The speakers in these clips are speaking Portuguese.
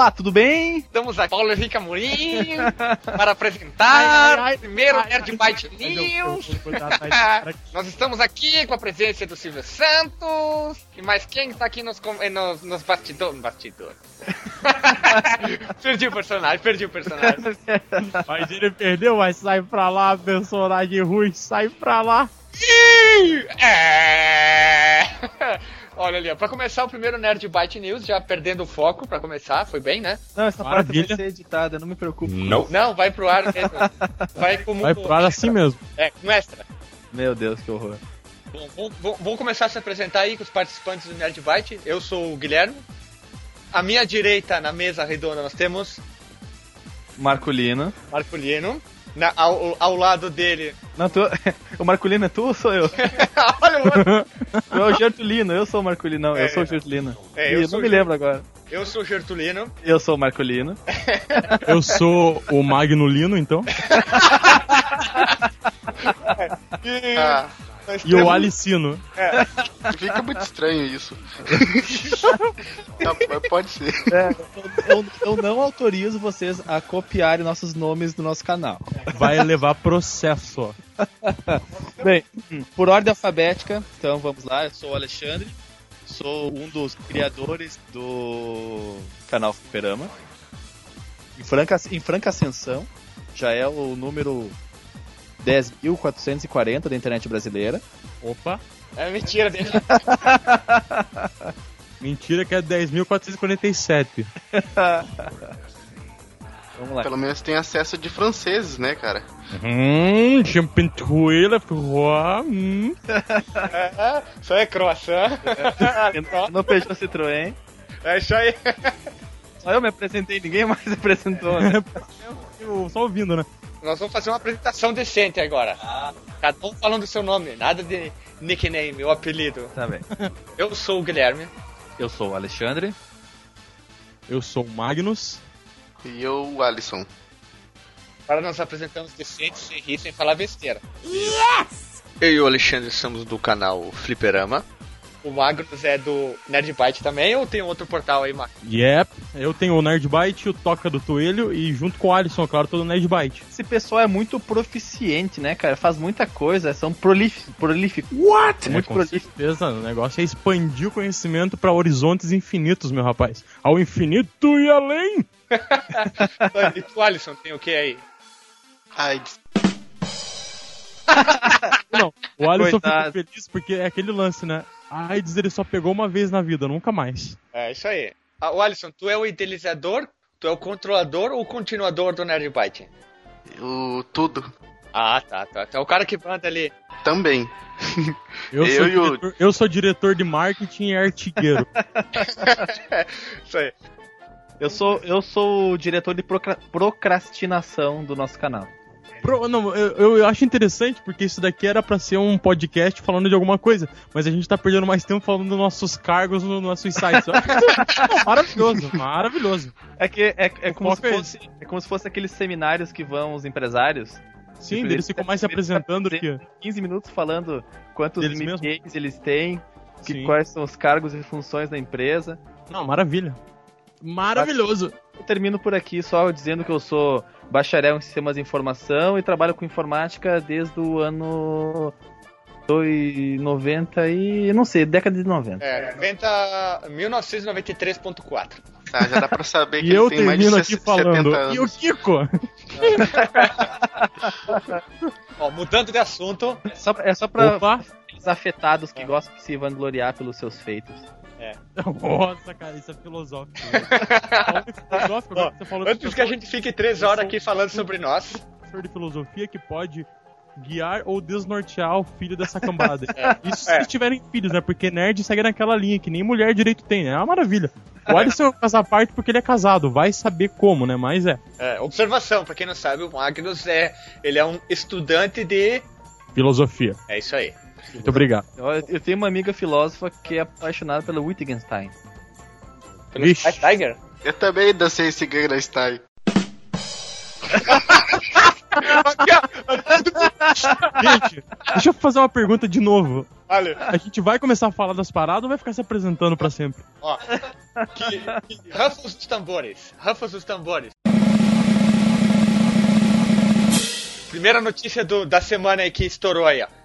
Olá, tudo bem? Estamos aqui, Paulo Henrique Amorim, para apresentar o primeiro Nerd Byte News. Nós estamos aqui com a presença do Silvio Santos. E mais quem está aqui nos, eh, nos, nos bastidores? Bastidor. perdi o personagem, perdi o personagem. Mas ele perdeu, mas sai pra lá, personagem ruim, sai pra lá. É... Olha ali, ó, pra começar o primeiro Nerd Byte News, já perdendo o foco pra começar, foi bem, né? Não, essa parte Maravilha. vai ser editada, não me preocupe. Não. Não, vai pro ar mesmo. Vai como. Vai pro ar assim mesmo. É, com extra. Meu Deus, que horror. Bom, vou, vou- vou começar a se apresentar aí com os participantes do Nerd Byte. Eu sou o Guilherme. À minha direita, na mesa redonda, nós temos Marculino. Marco Lino. Na- ao, ao lado dele. Não, tu... o Marculino é tu ou sou eu? Olha o outro. Tu é o Gertulino, eu sou o Marculino. Não, É, eu sou o Gertulino. é, eu sou não me lembro agora. Eu sou o Gertulino. Eu sou o Marculino. Eu sou o Magnolino, então. E, Ah, nós E o Alicino. fica muito estranho isso. Mas pode ser. Eu, eu não autorizo vocês a copiarem nossos nomes do nosso canal. Vai levar processo. Bem, por ordem alfabética, então vamos lá. Eu sou o Alexandre. Sou um dos criadores do canal Fliperama. Em franca, em franca ascensão. Já é o número 10.440 da internet brasileira. Opa. É mentira dele. Mentira que é 10.447. Vamos lá. Pelo menos tem acesso de franceses, né, cara? Hum, champintuela, froid, hum. É, aí é croissant. No Peugeot Citroën. É isso aí. Só eu me apresentei, ninguém mais se apresentou. Né? Eu Só ouvindo, né? Nós vamos fazer uma apresentação decente agora. Cada um falando o seu nome, nada de nickname ou apelido. Tá bem. Eu sou o Guilherme. Eu sou o Alexandre. Eu sou o Magnus. E eu, o Alisson. Agora nós apresentamos decente, sem rir, sem falar besteira. Eu e o Alexandre somos do canal Fliperama. O Magnus é do Nerd Byte também, ou tem outro portal aí, Magnus? Yep. Eu tenho o Nerdbyte, o Toca do Toelho e junto com o Alisson, claro, todo Nerdbyte. Esse pessoal é muito proficiente, né, cara? Faz muita coisa, são prolíficos. What? Muito com prolífico. certeza, o negócio é expandir o conhecimento para horizontes infinitos, meu rapaz. Ao infinito e além. e tu, Alisson, tem o que aí? AIDS. Não, o Alisson Coitado. ficou feliz porque é aquele lance, né? A AIDS ele só pegou uma vez na vida, nunca mais. É isso aí. Ah, o Alisson, tu é o idealizador, tu é o controlador ou o continuador do Nerd Byte? O tudo. Ah, tá, tá. Tu é o cara que manda ali. Também. Eu, Eu sou, e o- diretor, eu sou diretor de marketing e artigueiro. Isso aí. Eu sou, eu sou o diretor de procra- procrastinação do nosso canal. Pro- não, eu, eu acho interessante porque isso daqui era pra ser um podcast falando de alguma coisa, mas a gente tá perdendo mais tempo falando dos nossos cargos nos nossos sites. Não, maravilhoso, maravilhoso. É que é, é, como, se é fosse, é como se fosse aqueles seminários que vão os empresários. Sim, Tipo, eles ficam mais se apresentando do que. 15 minutos falando quantos? MBAs eles têm, que, Sim. quais são os cargos e funções da empresa. Não, maravilha. Maravilhoso. Eu termino por aqui só dizendo que eu sou bacharel em sistemas de informação e trabalho com informática desde o ano 90 e. não sei, década de 90. É, 90, 1993.4. Tá, já dá pra saber que E ele eu tem mais de termino aqui 60 falando. anos. E o Kiko? Ó, mudando de assunto, É só, é só pra Opa! Os afetados que gostam de se vangloriar pelos seus feitos. Nossa, cara, isso é filosófico. Em filosófico, que você falou antes que a gente fique três horas aqui falando sobre nós, professor de filosofia que pode guiar ou desnortear o filho dessa cambada. Isso se É. eles tiverem filhos, né? Porque nerd segue naquela linha que nem mulher direito tem, né? É uma maravilha. O Alisson é à parte porque ele é casado, vai saber como, né? Mas é. é, observação, pra quem não sabe, o Magnus é, ele é um estudante de... Filosofia. É isso aí. Muito obrigado. Eu, eu tenho uma amiga filósofa que é apaixonada pelo Wittgenstein. Pelo Vixe. Tiger? Eu também dancei esse Style. Gente, deixa eu fazer uma pergunta de novo. Valeu. A gente vai começar a falar das paradas ou vai ficar se apresentando pra sempre? Ó, que, que, rufos os tambores. Rufos os tambores. Primeira notícia do, da semana aí que estourou aí, ó.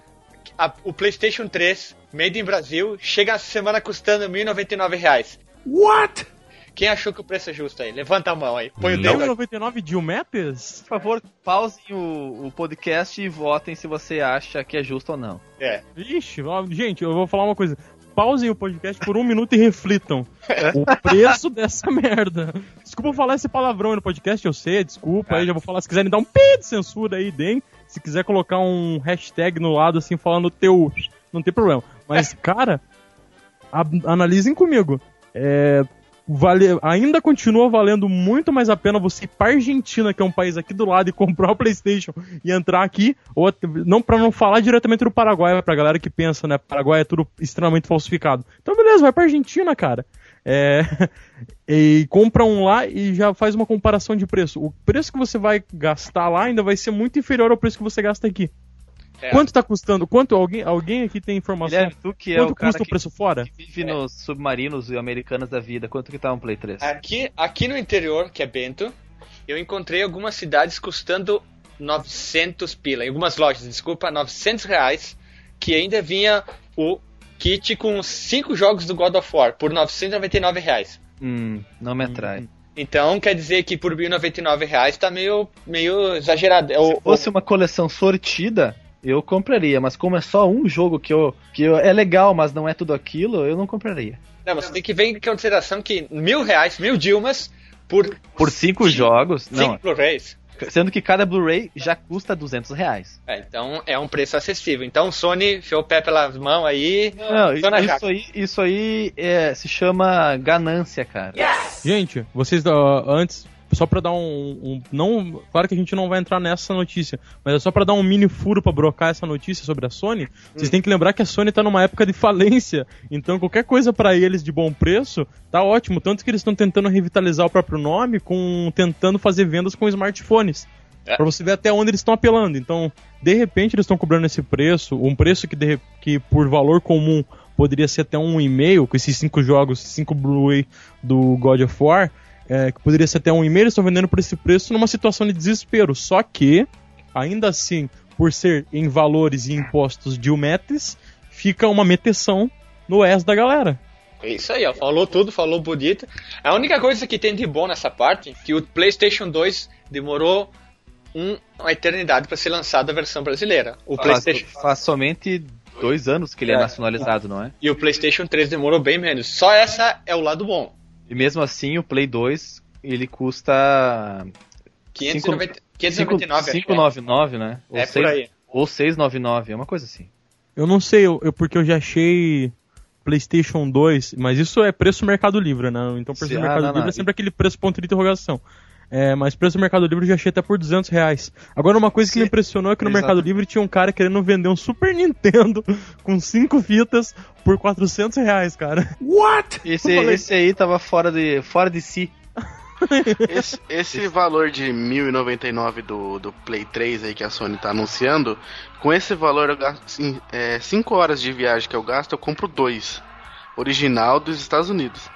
A, o PlayStation 3, made in Brasil, chega essa semana custando R$ 1.099. What? Quem achou que o preço é justo aí? Levanta a mão aí. Põe o dedo. 99 de Metas? Por favor, pausem o, o, podcast e votem se você acha que é justo ou não. É. Ixi, gente, eu vou falar uma coisa. Pausem o podcast por um minuto e reflitam. o preço dessa merda. Desculpa falar esse palavrão aí no podcast, eu sei, desculpa. É. Aí já vou falar. Se quiserem dar um pi de censura aí, deem. Se quiser colocar um hashtag no lado assim, falando teu. Não tem problema. Mas, cara, analisem comigo. É, vale, ainda continua valendo muito mais a pena você ir pra Argentina, que é um país aqui do lado, e comprar o PlayStation e entrar aqui, ou não para não falar diretamente do Paraguai, pra galera que pensa, né? Paraguai é tudo extremamente falsificado. Então, beleza, vai pra Argentina, cara. É, e compra um lá e já faz uma comparação de preço. O preço que você vai gastar lá ainda vai ser muito inferior ao preço que você gasta aqui. É. Quanto tá custando? Quanto alguém, alguém aqui tem informação? Guilherme, tu que é quanto o custa o preço fora? Que vive é. nos submarinos e americanos da vida. Quanto que tá um Play 3? Aqui, aqui no interior, que é Bento, eu encontrei algumas cidades custando 900 pila. Em algumas lojas, desculpa, 900 reais. Que ainda vinha o kit com 5 jogos do God of War por 999 reais. Hum, não me atrai. Hum. Então quer dizer que por 1.099 reais tá meio, meio exagerado. Se fosse uma coleção sortida, eu compraria, mas como é só um jogo que eu, que eu, é legal, mas não é tudo aquilo, eu não compraria. Não, mas tem que ver em consideração que mil reais, mil Dilmas por. Por cinco, cinco jogos? Cinco não. Blu-rays. Sendo que cada Blu-ray já custa 200 reais. É, então é um preço acessível. Então Sony enfiou o pé pelas mãos aí. Não, isso, aí, isso aí é, se chama ganância, cara. Yes! Gente, vocês uh, antes só para dar um, um, não, claro que a gente não vai entrar nessa notícia, mas é só para dar um mini furo para brocar essa notícia sobre a Sony. Hum. Vocês têm que lembrar que a Sony tá numa época de falência, então qualquer coisa para eles de bom preço tá ótimo, tanto que eles estão tentando revitalizar o próprio nome com tentando fazer vendas com smartphones. É. Pra você ver até onde eles estão apelando. Então, de repente, eles estão cobrando esse preço, um preço que, de, que por valor comum poderia ser até um e-mail, com esses cinco jogos, cinco Blu-ray do God of War é, que poderia ser até um e-mail, eles estão vendendo por esse preço numa situação de desespero. Só que, ainda assim, por ser em valores e impostos de Umetes, fica uma meteção no S da galera. É isso aí, ó. Falou tudo, falou bonito. A única coisa que tem de bom nessa parte é que o PlayStation 2 demorou um, uma eternidade para ser lançado a versão brasileira. O faz, PlayStation faz somente dois anos que ele é, é nacionalizado, não é? E o PlayStation 3 demorou bem menos. Só essa é o lado bom. E mesmo assim, o Play 2 ele custa 599, 599 599 né? Ou é 6, por aí. Ou 699, é uma coisa assim. Eu não sei, eu, eu, porque eu já achei PlayStation 2, mas isso é preço Mercado Livre, né? Então preço Sim, Mercado ah, não, Livre não. é sempre aquele preço ponto de interrogação. É, mas preço do Mercado Livre eu já achei até por 200 reais. Agora, uma coisa Sim. que me impressionou é que no Exato. Mercado Livre tinha um cara querendo vender um Super Nintendo com 5 fitas por 400 reais, cara. What? Esse, esse aí tava fora de, fora de si. esse, esse valor de 1099 do, do Play 3 aí que a Sony tá anunciando, com esse valor, eu gasto 5 assim, é, horas de viagem que eu gasto, eu compro dois. Original dos Estados Unidos.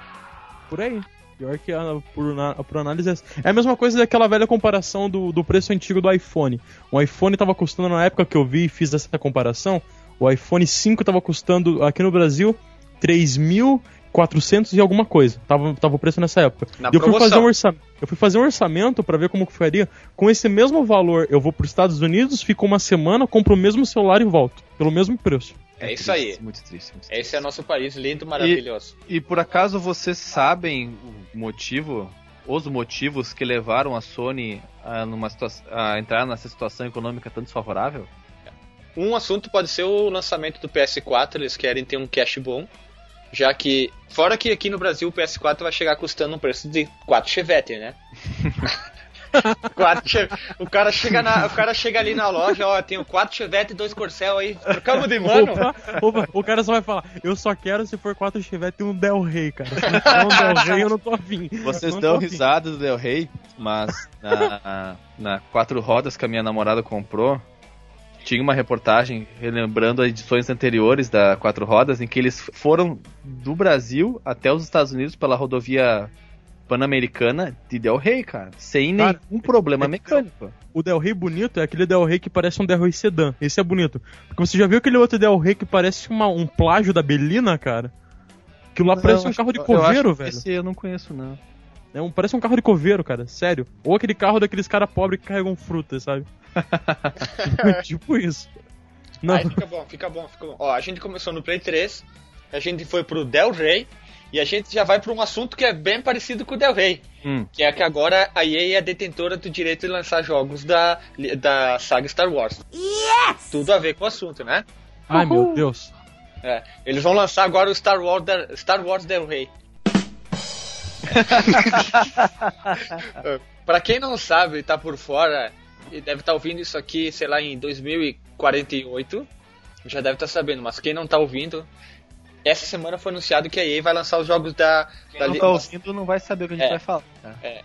Por aí. Pior que a, por, na, por análise é, é a mesma coisa daquela velha comparação do, do preço antigo do iPhone. O iPhone estava custando, na época que eu vi e fiz essa comparação, o iPhone 5 estava custando aqui no Brasil 3.400 e alguma coisa. Tava, tava o preço nessa época. Na e eu fui fazer um orçamento. Eu fui fazer um orçamento para ver como que faria. Com esse mesmo valor, eu vou para os Estados Unidos, fico uma semana, compro o mesmo celular e volto. Pelo mesmo preço. É isso aí. Muito triste, muito triste. Esse é nosso país lindo, maravilhoso. E, e, por acaso vocês sabem o motivo, os motivos que levaram a Sony a, a entrar nessa situação econômica tão desfavorável? Um assunto pode ser o lançamento do PS4, eles querem ter um cash bom, já que, fora que aqui no Brasil o PS4 vai chegar custando um preço de 4 Chevette, né? quatro o, cara chega na, o cara chega ali na loja, ó, tenho quatro Chevette e dois Corcel aí, trocamos de mano. Opa, opa, o cara só vai falar, eu só quero se for quatro Chevette e um Del Rey, cara. Se não for um Del Rey, eu não tô afim. Vocês dão risada do Del Rey, mas na, na quatro rodas que a minha namorada comprou, tinha uma reportagem relembrando as edições anteriores da Quatro Rodas, em que eles foram do Brasil até os Estados Unidos pela rodovia Pan-Americana de Del Rey, cara. Sem cara, nenhum problema é mecânico. O Del Rey bonito é aquele Del Rey que parece um Del Rey sedã. Esse é bonito. Porque você já viu aquele outro Del Rey que parece uma, um plágio da Belina, cara? Aquilo lá parece um carro de coveiro, velho. Esse eu não conheço, não. É um, parece um carro de coveiro, cara. Sério. Ou aquele carro daqueles caras pobres que carregam fruta, sabe? tipo isso. Não. Aí fica bom, fica bom, fica bom. Ó, a gente começou no Play 3, a gente foi pro Del Rey, e a gente já vai para um assunto que é bem parecido com o Del Rey. Hum. Que é que agora a EA é detentora do direito de lançar jogos da, da saga Star Wars. Yes! Tudo a ver com o assunto, né? Ai, Uhul. meu Deus. É, eles vão lançar agora o Star Wars, Star Wars Del Rey. pra quem não sabe, tá por fora, e deve estar tá ouvindo isso aqui, sei lá, em 2048, já deve estar tá sabendo, mas quem não tá ouvindo, essa semana foi anunciado que a EA vai lançar os jogos da. Quem da não tá ouvindo não vai saber o que a gente é, vai falar. Tá? É.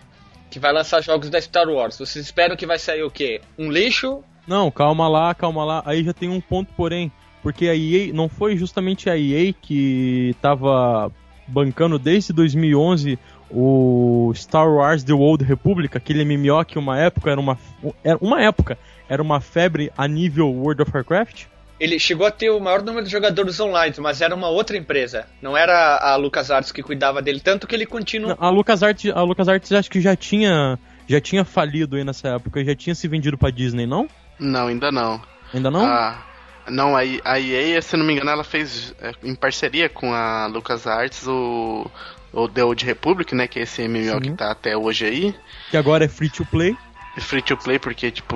Que vai lançar jogos da Star Wars. Vocês esperam que vai sair o quê? Um lixo? Não, calma lá, calma lá. Aí já tem um ponto, porém. Porque a EA não foi justamente a EA que tava bancando desde 2011 o Star Wars The Old Republic, aquele MMO que uma época era uma era uma época era uma febre a nível World of Warcraft. Ele chegou a ter o maior número de jogadores online, mas era uma outra empresa. Não era a LucasArts que cuidava dele, tanto que ele continua. A LucasArts, a LucasArts acho que já tinha já tinha falido aí nessa época, já tinha se vendido para Disney, não? Não, ainda não. Ainda não? Ah, não, a, a EA, se não me engano, ela fez é, em parceria com a LucasArts o o The Old Republic, né, que é esse MMO Sim. que tá até hoje aí. Que agora é free to play free to play porque, tipo,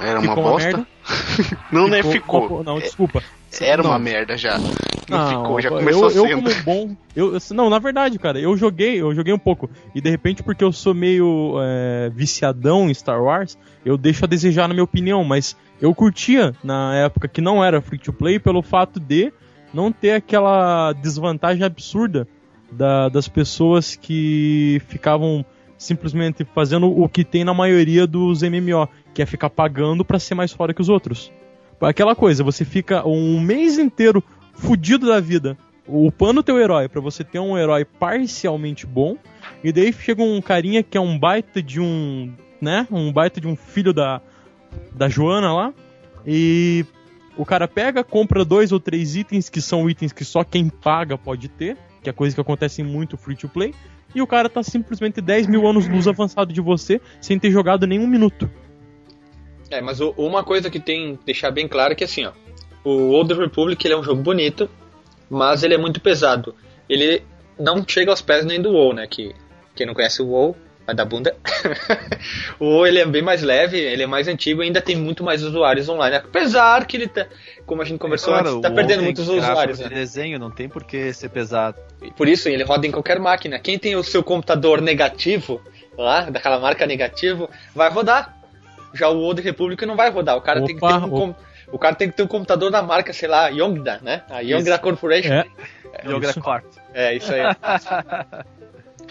era ficou uma bosta. Uma não, ficou, né? Ficou. Não, desculpa. Era não. uma merda já. Não, não ficou, já começou eu. Eu como bom. Eu, não, na verdade, cara, eu joguei, eu joguei um pouco. E de repente, porque eu sou meio é, viciadão em Star Wars, eu deixo a desejar na minha opinião, mas eu curtia na época que não era free to play pelo fato de não ter aquela desvantagem absurda da, das pessoas que ficavam simplesmente fazendo o que tem na maioria dos MMO, que é ficar pagando para ser mais fora que os outros. Aquela coisa, você fica um mês inteiro fudido da vida, upando teu herói para você ter um herói parcialmente bom, e daí chega um carinha que é um baita de um, né, um baita de um filho da da Joana lá, e o cara pega, compra dois ou três itens que são itens que só quem paga pode ter, que é coisa que acontece muito free to play, e o cara tá simplesmente 10 mil anos luz avançado de você sem ter jogado nenhum minuto. É, mas o, uma coisa que tem que deixar bem claro é que assim, ó, o Old Republic ele é um jogo bonito, mas ele é muito pesado. Ele não chega aos pés nem do WoW, né? Que quem não conhece o WoW dar bunda. o WoW ele é bem mais leve, ele é mais antigo e ainda tem muito mais usuários online. Apesar que ele tá, como a gente conversou é claro, antes, tá perdendo muitos usuários. Né? desenho não tem por que ser pesado. Por isso, ele roda em qualquer máquina. Quem tem o seu computador negativo, lá, daquela marca negativo, vai rodar. Já o Old Republic não vai rodar. O cara Opa, tem que ter um, o cara tem que ter um computador da marca, sei lá, Yongda, né? A Yongda Corporation. É. É, Yongda Corp. É, isso aí.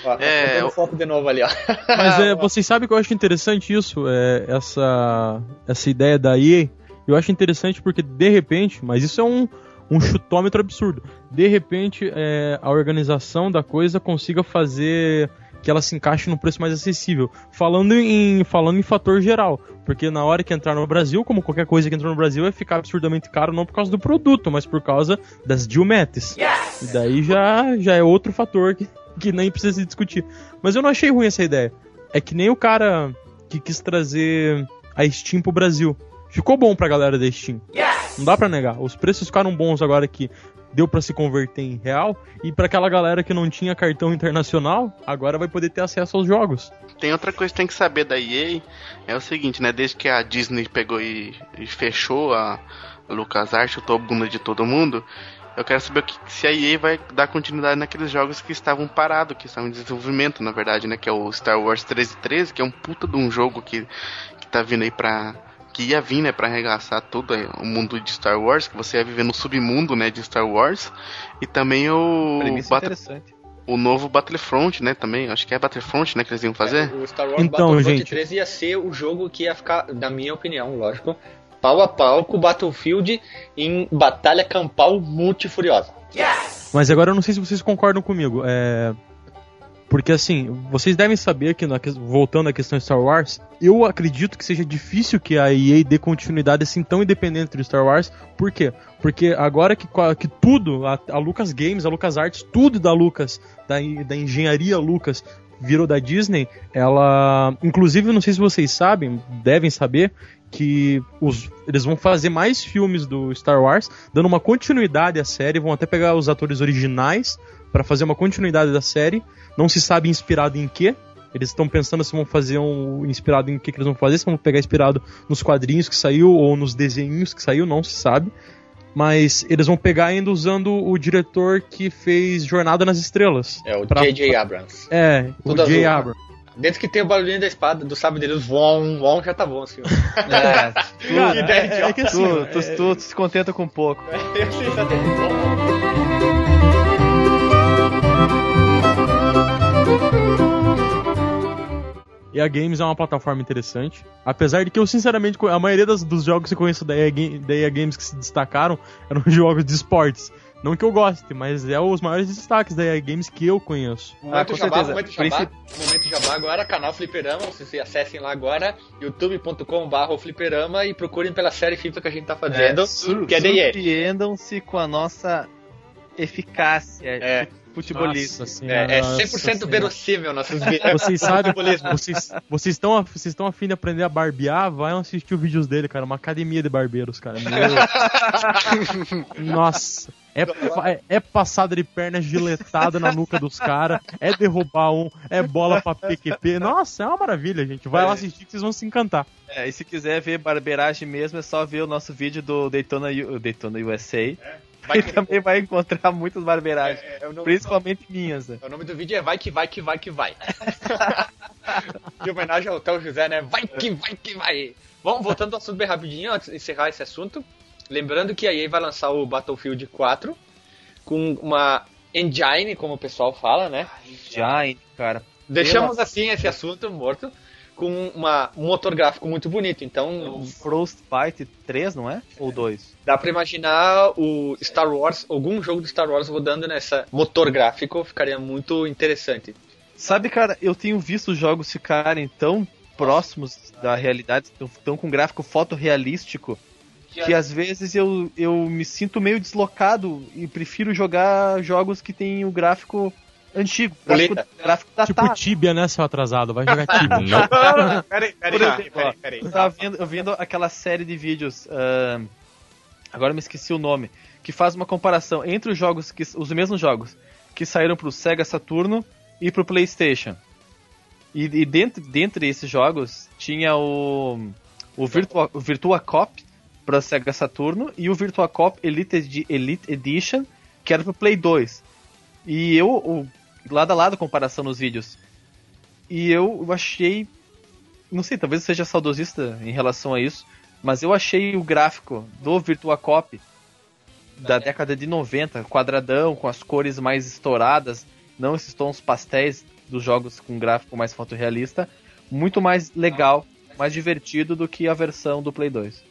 Ó, tá é, eu... foto de novo ali, ó. Mas é, vocês sabem que eu acho interessante isso, é, essa, essa ideia da EA. Eu acho interessante porque, de repente, mas isso é um, um chutômetro absurdo. De repente, é, a organização da coisa consiga fazer que ela se encaixe no preço mais acessível. Falando em, falando em fator geral, porque na hora que entrar no Brasil, como qualquer coisa que entrou no Brasil, vai ficar absurdamente caro não por causa do produto, mas por causa das Dilmetes. Yes! E daí já, já é outro fator que, que nem precisa se discutir. Mas eu não achei ruim essa ideia. É que nem o cara que quis trazer a Steam pro Brasil. Ficou bom pra galera da Steam. Yes! Não dá pra negar. Os preços ficaram bons agora que deu para se converter em real. E para aquela galera que não tinha cartão internacional, agora vai poder ter acesso aos jogos. Tem outra coisa que tem que saber da EA, é o seguinte, né? Desde que a Disney pegou e, e fechou a LucasArts, chutou a bunda de todo mundo, eu quero saber se a EA vai dar continuidade naqueles jogos que estavam parados, que estavam em desenvolvimento, na verdade, né? Que é o Star Wars 1313, que é um puta de um jogo que, que tá vindo aí pra. Que ia vir, né, pra arregaçar todo o mundo de Star Wars, que você ia viver no submundo, né, de Star Wars. E também o. interessante o novo Battlefront, né, também. Acho que é Battlefront, né, que eles iam fazer. É, o Star Wars então, Battlefront gente... 3 ia ser o jogo que ia ficar, na minha opinião, lógico, pau a pau com o Battlefield em batalha campal multifuriosa. Yes! Mas agora eu não sei se vocês concordam comigo. É... Porque assim, vocês devem saber que, na, voltando à questão de Star Wars, eu acredito que seja difícil que a EA dê continuidade assim tão independente do Star Wars. Por quê? Porque agora que, que tudo, a, a Lucas Games, a Lucas Arts, tudo da Lucas, da, da engenharia Lucas, virou da Disney, ela. Inclusive, não sei se vocês sabem, devem saber, que os, eles vão fazer mais filmes do Star Wars, dando uma continuidade à série, vão até pegar os atores originais para fazer uma continuidade da série. Não se sabe inspirado em quê. Eles estão pensando se vão fazer um inspirado em que, que eles vão fazer, se vão pegar inspirado nos quadrinhos que saiu ou nos desenhos que saiu, não se sabe. Mas eles vão pegar ainda usando o diretor que fez Jornada nas Estrelas. É, o J.J. Abrams. É, Tudo o J.J. Abrams. Desde que tem o barulhinho da espada, do sábio deles, vom, vom, já tá bom, assim. É, tu, Cara, é, é, que assim, tu, tu, é... tu, tu, se contenta com pouco. É, eu sei, tá E a Games é uma plataforma interessante. Apesar de que eu, sinceramente, a maioria das, dos jogos que eu conheço da EA, da EA Games que se destacaram eram jogos de esportes. Não que eu goste, mas é os maiores destaques da Games que eu conheço. Ah, com jabá, certeza. Momento jabá, momento jabá agora, canal Fliperama, vocês acessem lá agora, youtube.com.br Fliperama e procurem pela série FIFA que a gente tá fazendo, é, que é Surpreendam-se com a nossa eficácia. É futebolista. Nossa é, é 100% verossímil nossas vidas. Vocês sabem, vocês, vocês estão vocês estão afim de aprender a barbear? Vai assistir os vídeos dele, cara. Uma academia de barbeiros, cara. Nossa. É, é, é, passada de perna giletada na nuca dos caras, é derrubar um, é bola pra PQP. Nossa, é uma maravilha, gente. Vai é. lá assistir que vocês vão se encantar. É, e se quiser ver barbeiragem mesmo, é só ver o nosso vídeo do Daytona, Daytona USA. É. Vai que... também vai encontrar muitas barbeiragens. É, é, principalmente minhas. Né? O nome do vídeo é Vai que vai que vai que vai. de homenagem ao Theo José, né? Vai que vai que vai. Bom, voltando ao assunto bem rapidinho, antes de encerrar esse assunto. Lembrando que a EA vai lançar o Battlefield 4 com uma engine, como o pessoal fala, né? Engine, cara. Deixamos assim esse assunto morto com uma, um motor gráfico muito bonito. Então, Frostbite 3, não é? Ou 2? Dá para imaginar o Star Wars, algum jogo do Star Wars rodando nessa motor gráfico, ficaria muito interessante. Sabe, cara, eu tenho visto jogos ficarem tão próximos da realidade, tão com gráfico fotorrealístico, que às vezes eu, eu me sinto meio deslocado e prefiro jogar jogos que tem o gráfico antigo. Gráfico, gráfico datado. Tipo Tibia, né, seu atrasado? Vai jogar Tibia. não. Peraí, peraí, peraí, peraí, peraí. Eu tava vendo, vendo aquela série de vídeos, uh, agora me esqueci o nome, que faz uma comparação entre os jogos, que, os mesmos jogos, que saíram pro Sega Saturno e pro Playstation. E, e dentro, dentre esses jogos tinha o, o, Virtua, o Virtua Cop para Sega Saturno e o Virtua Cop Elite, Elite Edition, que era pro Play 2. E eu, o, lado a lado comparação nos vídeos. E eu achei. Não sei, talvez eu seja saudosista em relação a isso, mas eu achei o gráfico do Virtua Cop da década de 90, quadradão, com as cores mais estouradas, não esses tons pastéis dos jogos com gráfico mais fotorrealista, muito mais legal, mais divertido do que a versão do Play 2.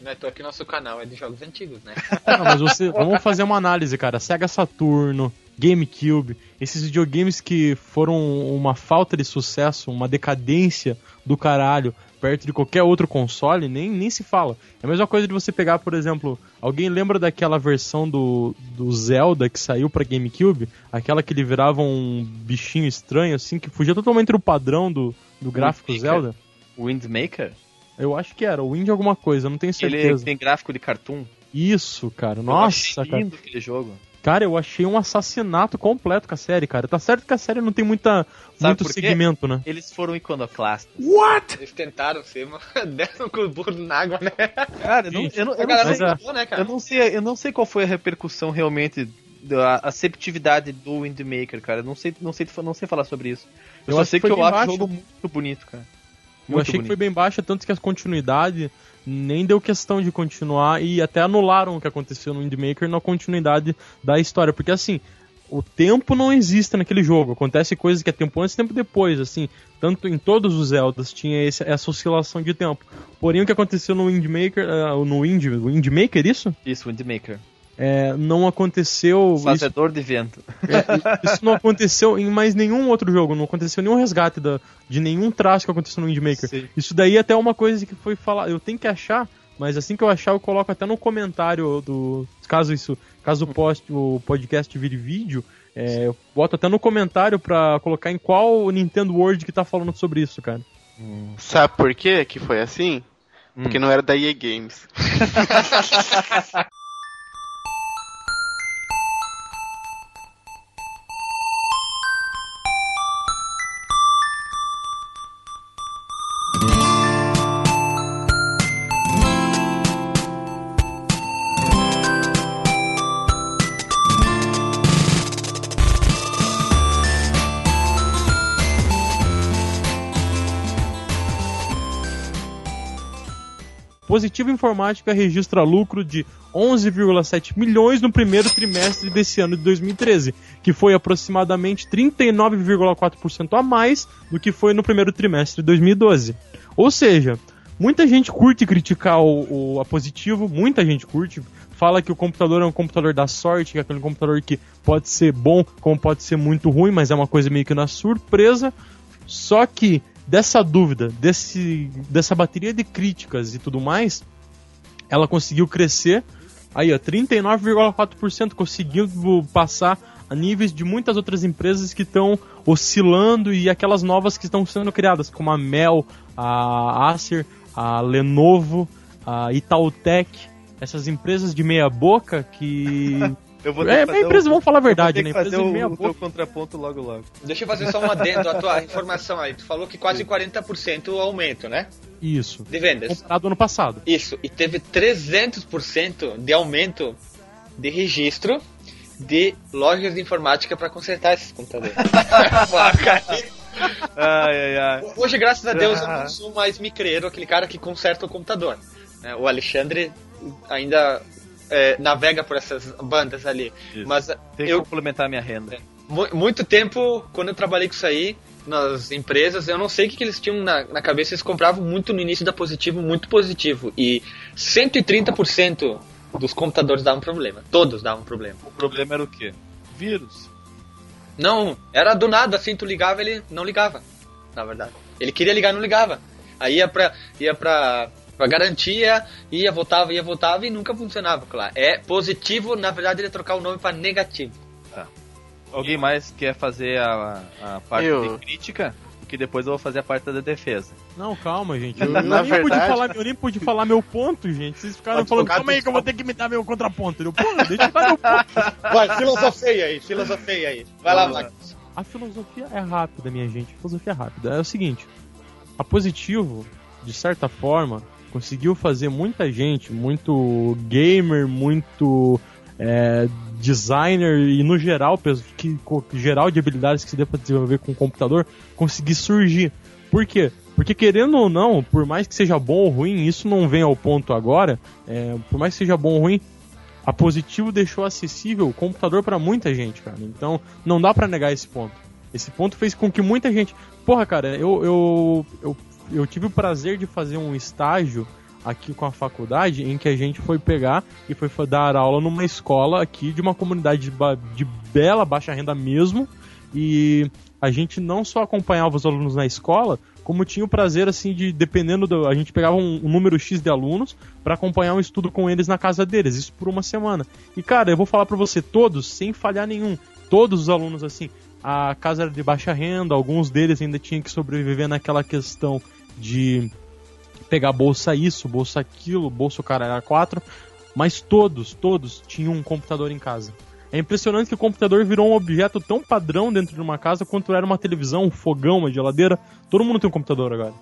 Não é tô aqui nosso canal é de jogos antigos, né? Não, mas você, vamos fazer uma análise, cara. Sega Saturno, GameCube, esses videogames que foram uma falta de sucesso, uma decadência do caralho perto de qualquer outro console, nem, nem se fala. É a mesma coisa de você pegar, por exemplo, alguém lembra daquela versão do, do Zelda que saiu para GameCube? Aquela que ele virava um bichinho estranho, assim, que fugia totalmente do padrão do, do gráfico Windmaker? Zelda? Windmaker? Eu acho que era, o Wind alguma coisa, não tenho certeza. Ele tem gráfico de cartoon? Isso, cara. Nossa, eu lindo cara. aquele jogo. Cara, eu achei um assassinato completo com a série, cara. Tá certo que a série não tem muita, muito segmento, né? Eles foram iconoclastas. What? Eles tentaram ser, mas deram com o burro na água, né? Cara, eu não, eu não, eu não, sei, é... né, eu não sei, eu não sei qual foi a repercussão realmente da aceptividade do Windmaker, cara. Eu não sei, não sei, não sei falar sobre isso. Eu, eu só sei que, que eu acho o jogo muito bonito, cara. Muito eu achei bonito. que foi bem baixa, tanto que a continuidade nem deu questão de continuar e até anularam o que aconteceu no Windmaker na continuidade da história. Porque assim, o tempo não existe naquele jogo. Acontece coisas que é tempo antes e tempo depois, assim. Tanto em todos os Zeldas tinha esse, essa oscilação de tempo. Porém, o que aconteceu no Windmaker, uh, no Wind, Windmaker, isso? Isso, Windmaker. É, não aconteceu. Fazedor isso, de vento. É, isso não aconteceu em mais nenhum outro jogo. Não aconteceu nenhum resgate da, de nenhum traço que aconteceu no Windmaker. Sim. Isso daí é até uma coisa que foi falar. Eu tenho que achar, mas assim que eu achar, eu coloco até no comentário do. Caso isso. Caso o, post, o podcast vire vídeo, é, eu boto até no comentário pra colocar em qual Nintendo World que tá falando sobre isso, cara. Hum. Sabe por quê que foi assim? Hum. Porque não era da EA Games. Informática registra lucro de 11,7 milhões no primeiro trimestre desse ano de 2013, que foi aproximadamente 39,4% a mais do que foi no primeiro trimestre de 2012. Ou seja, muita gente curte criticar o, o, a Positivo, muita gente curte, fala que o computador é um computador da sorte, que é aquele computador que pode ser bom, como pode ser muito ruim, mas é uma coisa meio que na surpresa. Só que dessa dúvida, desse, dessa bateria de críticas e tudo mais, ela conseguiu crescer. Aí, ó, 39,4% conseguiu passar a níveis de muitas outras empresas que estão oscilando e aquelas novas que estão sendo criadas, como a Mel, a Acer, a Lenovo, a Itautec, essas empresas de meia boca que Eu vou é, a empresa, um, vamos falar a verdade, né? Fazer o, o teu contraponto logo logo. Deixa eu fazer só um adendo à tua informação aí. Tu falou que quase 40% o aumento, né? Isso. De vendas. Comparado ano passado. Isso. E teve 300% de aumento de registro de lojas de informática para consertar esses computadores. ai, ai, ai. Hoje, graças a Deus, eu não ah. sou mais micreiro, aquele cara que conserta o computador. É, o Alexandre ainda é, navega por essas bandas ali. Isso. Mas Tem eu complementar minha renda. É, muito tempo, quando eu trabalhei com isso aí, nas empresas, eu não sei o que, que eles tinham na, na, cabeça, eles compravam muito no início da positivo, muito positivo. E 130% dos computadores davam problema. Todos davam problema. O problema era o quê? Vírus. Não, era do nada, assim, tu ligava, ele não ligava, na verdade. Ele queria ligar, não ligava. Aí ia pra, ia pra a garantia ia, voltava, ia, voltava e nunca funcionava, claro. É positivo, na verdade, ele trocar o nome para negativo. Tá. Alguém mais quer fazer a, a parte eu... de crítica? Que depois eu vou fazer a parte da defesa. Não, calma, gente. Eu, na nem, verdade... pude falar, eu nem pude falar meu ponto, gente. Vocês ficaram Pode falando, calma aí que eu vou ter que me dar meu contraponto. Eu, Porra, deixa eu dar meu ponto. Vai, filosofia aí, filosofia aí. Vai lá, vai. A filosofia é rápida, minha gente. A filosofia é rápida. É o seguinte: a positivo, de certa forma, conseguiu fazer muita gente, muito gamer, muito é, designer e no geral, que, geral de habilidades que se dê para desenvolver com o computador, conseguir surgir. Por quê? Porque querendo ou não, por mais que seja bom ou ruim, isso não vem ao ponto agora, é, por mais que seja bom ou ruim, a Positivo deixou acessível o computador para muita gente, cara. Então, não dá para negar esse ponto. Esse ponto fez com que muita gente. Porra, cara, eu, eu, eu eu tive o prazer de fazer um estágio aqui com a faculdade em que a gente foi pegar e foi dar aula numa escola aqui de uma comunidade de, de bela baixa renda mesmo e a gente não só acompanhava os alunos na escola, como tinha o prazer assim de dependendo do, a gente pegava um, um número X de alunos para acompanhar um estudo com eles na casa deles, isso por uma semana. E cara, eu vou falar para você todos sem falhar nenhum, todos os alunos assim, a casa era de baixa renda, alguns deles ainda tinham que sobreviver naquela questão de pegar bolsa isso, bolsa aquilo, bolsa o cara era quatro, mas todos, todos tinham um computador em casa. É impressionante que o computador virou um objeto tão padrão dentro de uma casa quanto era uma televisão, um fogão, uma geladeira. Todo mundo tem um computador agora.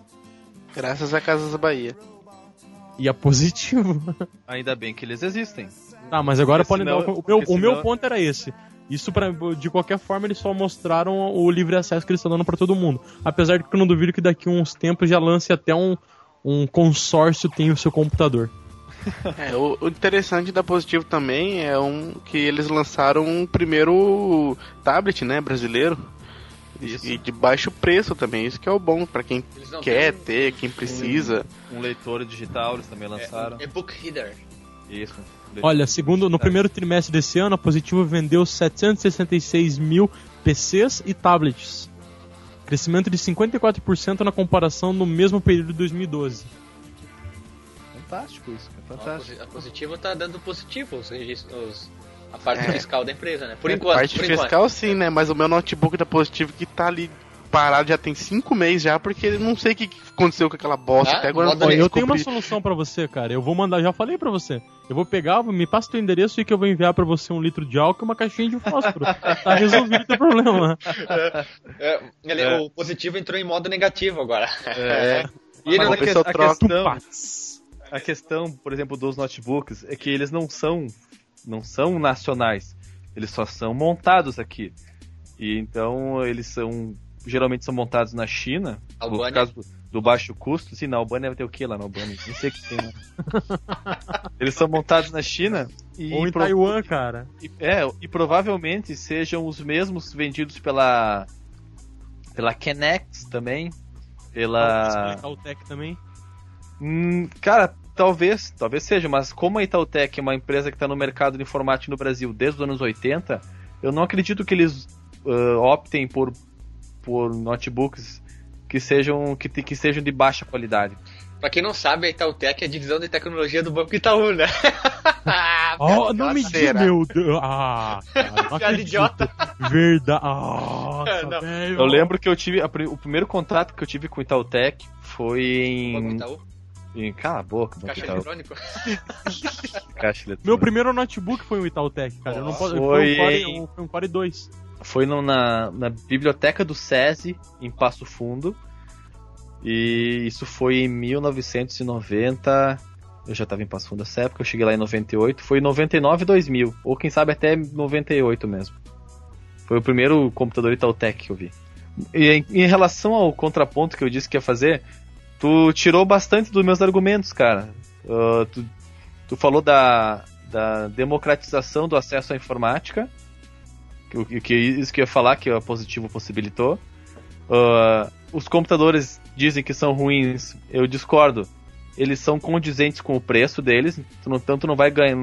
Graças a Casas da Bahia. E é positivo. Ainda bem que eles existem. Tá, mas agora podem dar. O meu, senão... o meu ponto era esse. Isso, pra, de qualquer forma, eles só mostraram o livre acesso que eles estão dando para todo mundo. Apesar de que eu não duvido que daqui a uns tempos já lance até um, um consórcio tem o seu computador. É, o, o, interessante da Positivo também é um que eles lançaram um primeiro tablet, né, brasileiro. Isso. E de baixo preço também, isso que é o bom para quem quer ter, quem precisa. Um, um, leitor digital eles também lançaram. É, e-book reader. Isso. Olha, segundo no primeiro trimestre desse ano, a Positivo vendeu 766 mil PCs e tablets. Crescimento de 54% na comparação no mesmo período de 2012. Fantástico isso, é fantástico. A Positivo tá dando positivo os registros, a parte é. fiscal da empresa, né? Por enquanto. A parte por fiscal enquanto. sim, né? Mas o meu notebook da Positivo que tá ali parado já tem cinco meses já, porque não sei o que aconteceu com aquela bosta ah, até agora. Ó, eu tenho uma solução para você, cara. Eu vou mandar, já falei para você. Eu vou pegar, me passa teu endereço e que eu vou enviar para você um litro de álcool e uma caixinha de fósforo. tá resolvido o teu problema. É, é, ele, é. O positivo entrou em modo negativo agora. É. E ele, a, a, questão, a questão, por exemplo, dos notebooks é que eles não são não são nacionais. Eles só são montados aqui. E então eles são geralmente são montados na China, Albânia. por causa do, do, baixo custo. Sim, na Albânia vai ter o que lá na Albânia? Não sei o que tem. Né? Eles são montados na China e ou em pro... Taiwan, cara. E, é, e provavelmente sejam os mesmos vendidos pela pela Kenex também, pela Itautec também. Hum, cara, talvez, talvez seja, mas como a Itautec é uma empresa que está no mercado de informática no Brasil desde os anos 80, eu não acredito que eles uh, optem por por notebooks que sejam que, que sejam de baixa qualidade. Pra quem não sabe, a Itautec é a divisão de tecnologia do Banco Itaú, né? oh, não me diga, meu Deus. Ah, cara, idiota. Verdade. Ah, eu lembro que eu tive. A, o primeiro contato que eu tive com o Itautec foi em. Banco Itaú? Em, cala a boca, Caixa Itaú. eletrônico? Caixa eletrônico. Meu primeiro notebook foi o Itautec, cara. Eu não posso, foi... Foi, um Core, foi um Core 2 foi no, na, na biblioteca do SESI, em Passo Fundo. E isso foi em 1990. Eu já estava em Passo Fundo nessa época, eu cheguei lá em 98. Foi em 99 e 2000, ou quem sabe até 98 mesmo. Foi o primeiro computador Itautec que eu vi. E em, em relação ao contraponto que eu disse que ia fazer, tu tirou bastante dos meus argumentos, cara. Uh, tu, tu falou da, da democratização do acesso à informática o que, isso que eu ia falar, que a Positivo possibilitou. Uh, os computadores dizem que são ruins, eu discordo. Eles são condizentes com o preço deles, tu não, tanto não vai ganhar.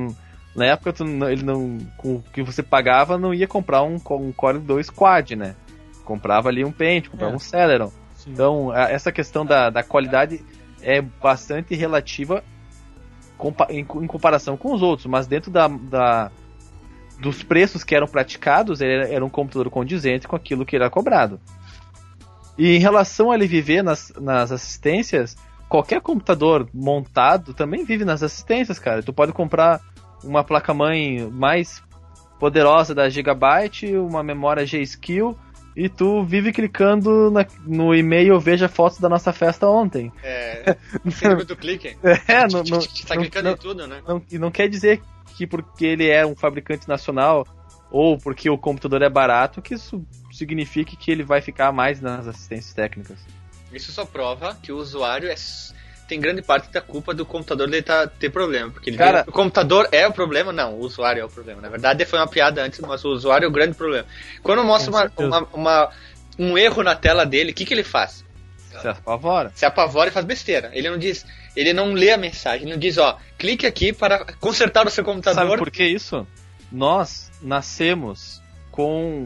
Na época, tu, ele não, com o que você pagava, não ia comprar um, um Core 2 Quad, né? Comprava ali um Pentium, comprava é. um Celeron. Sim. Então, a, essa questão da, da qualidade é bastante relativa em, em comparação com os outros, mas dentro da, da dos preços que eram praticados, ele era um computador condizente com aquilo que era cobrado. E em relação a ele viver nas, nas assistências, qualquer computador montado também vive nas assistências, cara. Tu pode comprar uma placa-mãe mais poderosa da Gigabyte, uma memória G-Skill, e tu vive clicando na, no e-mail veja fotos da nossa festa ontem. É, no do clique. É, não, não, tá clicando não, em tudo, né? Não, e não quer dizer que porque ele é um fabricante nacional ou porque o computador é barato, que isso signifique que ele vai ficar mais nas assistências técnicas. Isso só prova que o usuário é, tem grande parte da culpa do computador dele tá, ter problema. Porque ele Cara, o computador é o problema? Não, o usuário é o problema. Na verdade, foi uma piada antes, mas o usuário é o grande problema. Quando mostra uma, uma, uma, um erro na tela dele, o que, que ele faz? Se apavora. Se apavora e faz besteira. Ele não diz, ele não lê a mensagem, não diz, ó, clique aqui para consertar o seu computador. Sabe por que isso? Nós nascemos com.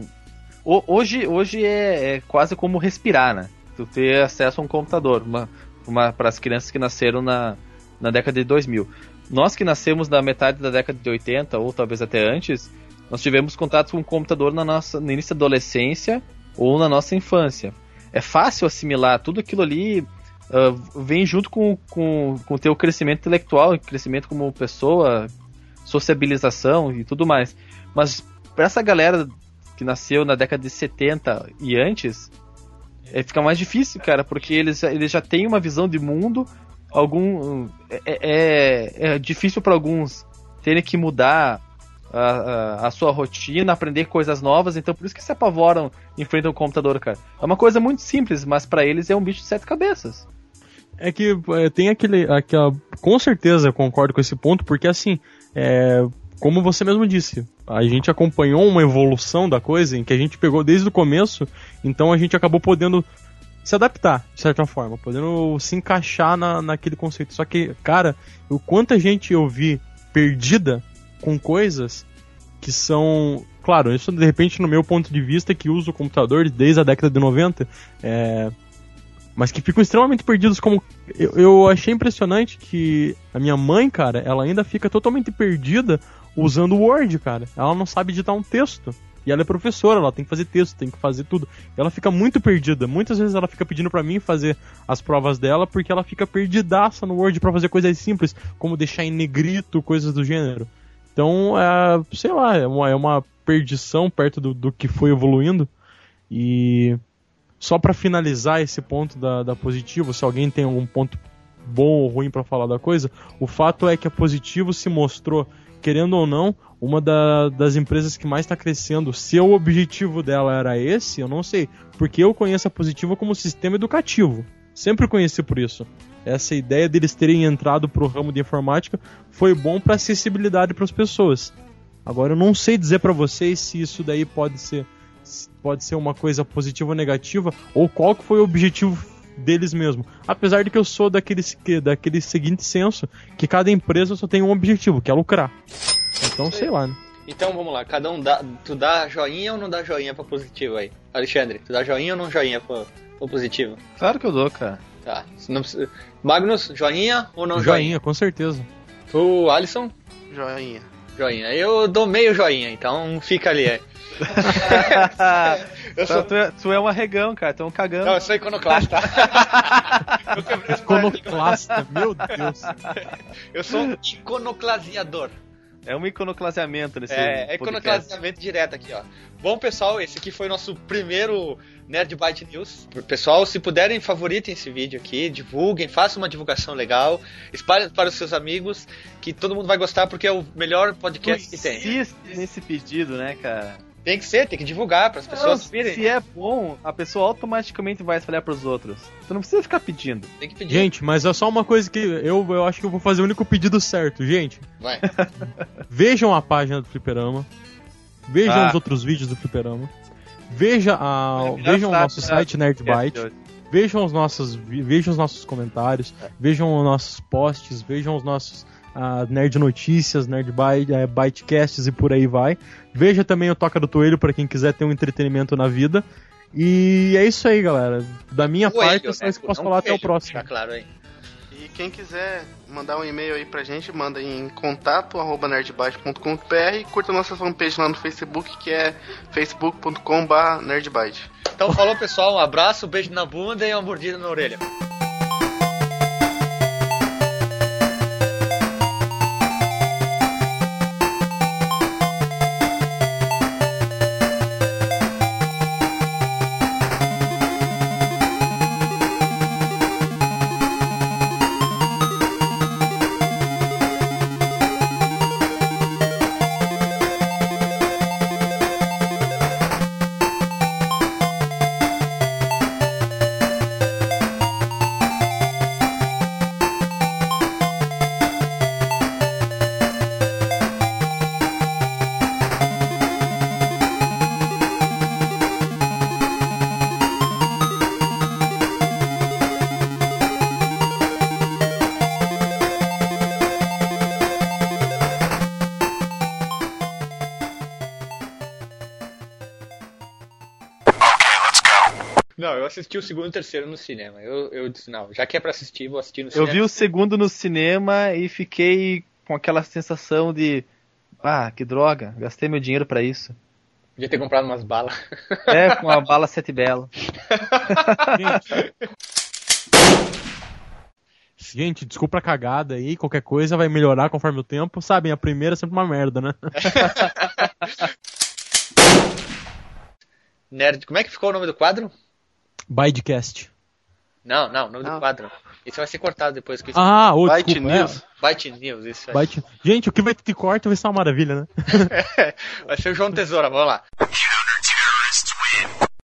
Hoje, hoje é, é quase como respirar, né? Tu ter acesso a um computador, uma, uma, para as crianças que nasceram na, na década de 2000. Nós que nascemos na metade da década de 80, ou talvez até antes, nós tivemos contato com o computador na nossa, no início da adolescência ou na nossa infância. É fácil assimilar tudo aquilo ali uh, vem junto com, com, com o teu crescimento intelectual, crescimento como pessoa, sociabilização e tudo mais. Mas para essa galera que nasceu na década de 70 e antes, é, fica mais difícil, cara, porque eles, eles já têm uma visão de mundo. Algum é, é, é difícil para alguns terem que mudar a, a, sua rotina, aprender coisas novas, então por isso que se apavoram em frente ao computador, cara. É uma coisa muito simples, mas para eles é um bicho de sete cabeças. É que é, tem aquele, aquela. Com certeza concordo com esse ponto, porque assim, é, como você mesmo disse, a gente acompanhou uma evolução da coisa em que a gente pegou desde o começo, então a gente acabou podendo se adaptar, de certa forma, podendo se encaixar na, naquele conceito. Só que, cara, o quanto a gente eu vi perdida com coisas que são. Claro, isso de repente, no meu ponto de vista, que uso o computador desde a década de 90, é, mas que ficam extremamente perdidos como. Eu, eu achei impressionante que a minha mãe, cara, ela ainda fica totalmente perdida usando o Word, cara. Ela não sabe digitar um texto. E ela é professora, ela tem que fazer texto, tem que fazer tudo. Ela fica muito perdida. Muitas vezes ela fica pedindo para mim fazer as provas dela porque ela fica perdidaça no Word para fazer coisas simples, como deixar em negrito, coisas do gênero. Então, é, sei lá, é uma, é uma perdição perto do, do que foi evoluindo. E só para finalizar esse ponto da, da positivo, se alguém tem algum ponto bom ou ruim para falar da coisa, o fato é que a positivo se mostrou querendo ou não, uma da, das empresas que mais está crescendo. Se o objetivo dela era esse, eu não sei. Porque eu conheço a Positiva como sistema educativo. Sempre conheci por isso. Essa ideia deles terem entrado para o ramo de informática foi bom para acessibilidade para as pessoas. Agora eu não sei dizer para vocês se isso daí pode ser pode ser uma coisa positiva ou negativa ou qual que foi o objetivo deles mesmo. Apesar de que eu sou daquele, daquele seguinte senso que cada empresa só tem um objetivo, que é lucrar. Então, sei lá, né? Então vamos lá, cada um dá. Tu dá joinha ou não dá joinha pra positivo aí? Alexandre, tu dá joinha ou não joinha pra, pra positivo? Claro que eu dou, cara. Tá. Não precisa... Magnus, joinha ou não joinha? Joinha, com certeza. O Alisson? Joinha. Joinha. Eu dou meio joinha, então fica ali. É. eu sou... tu, é, tu é um arregão, cara, tu é um cagão. Não, eu sou iconoclasta. iconoclasta, meu Deus. Eu sou um iconoclasiador. É um iconoclaseamento nesse É, é iconoclaseamento direto aqui, ó. Bom, pessoal, esse aqui foi o nosso primeiro Nerd Byte News. Pessoal, se puderem, favoritem esse vídeo aqui, divulguem, façam uma divulgação legal, espalhem para os seus amigos, que todo mundo vai gostar porque é o melhor podcast tu que tem. Insiste nesse pedido, né, cara? Tem que ser, tem que divulgar para as pessoas não, virem. Se é bom, a pessoa automaticamente vai espalhar para os outros. Você não precisa ficar pedindo. Tem que pedir. Gente, mas é só uma coisa que eu, eu acho que eu vou fazer o único pedido certo, gente. Vai. Vejam a página do Fliperama. Vejam ah. os outros vídeos do Fliperama. Veja a, vejam o nosso site Nerdbyte. Vejam os nossos, vejam os nossos comentários, vejam os nossos posts, vejam os nossos a Nerd Notícias, Nerd Byte, é, Bytecasts e por aí vai. Veja também o Toca do Toelho para quem quiser ter um entretenimento na vida. E é isso aí, galera. Da minha Coelho, parte, é só isso que posso falar até o próximo. claro aí. E quem quiser mandar um e-mail aí pra gente, manda em contato arroba nerdbyte.com.br e curta nossa fanpage lá no Facebook, que é facebook.com.br nerdbyte. Então falou pessoal, um abraço, um beijo na bunda e uma mordida na orelha. Assisti o segundo e o terceiro no cinema. Eu, eu disse, não, já que é pra assistir, vou assistir no cinema. Eu vi o segundo no cinema e fiquei com aquela sensação de. Ah, que droga, gastei meu dinheiro para isso. Podia ter comprado umas balas. É, com uma bala sete belo. Gente, desculpa a cagada aí, qualquer coisa vai melhorar conforme o tempo. Sabem, a primeira é sempre uma merda, né? Nerd, como é que ficou o nome do quadro? Bidecast. Não, não, nome não. do quadro. Isso vai ser cortado depois que Ah, o Byte desculpa, News. É. Byte News, isso aí. Byte... Gente, o que vai ter corte vai ser uma maravilha, né? vai ser o João Tesoura, vamos lá.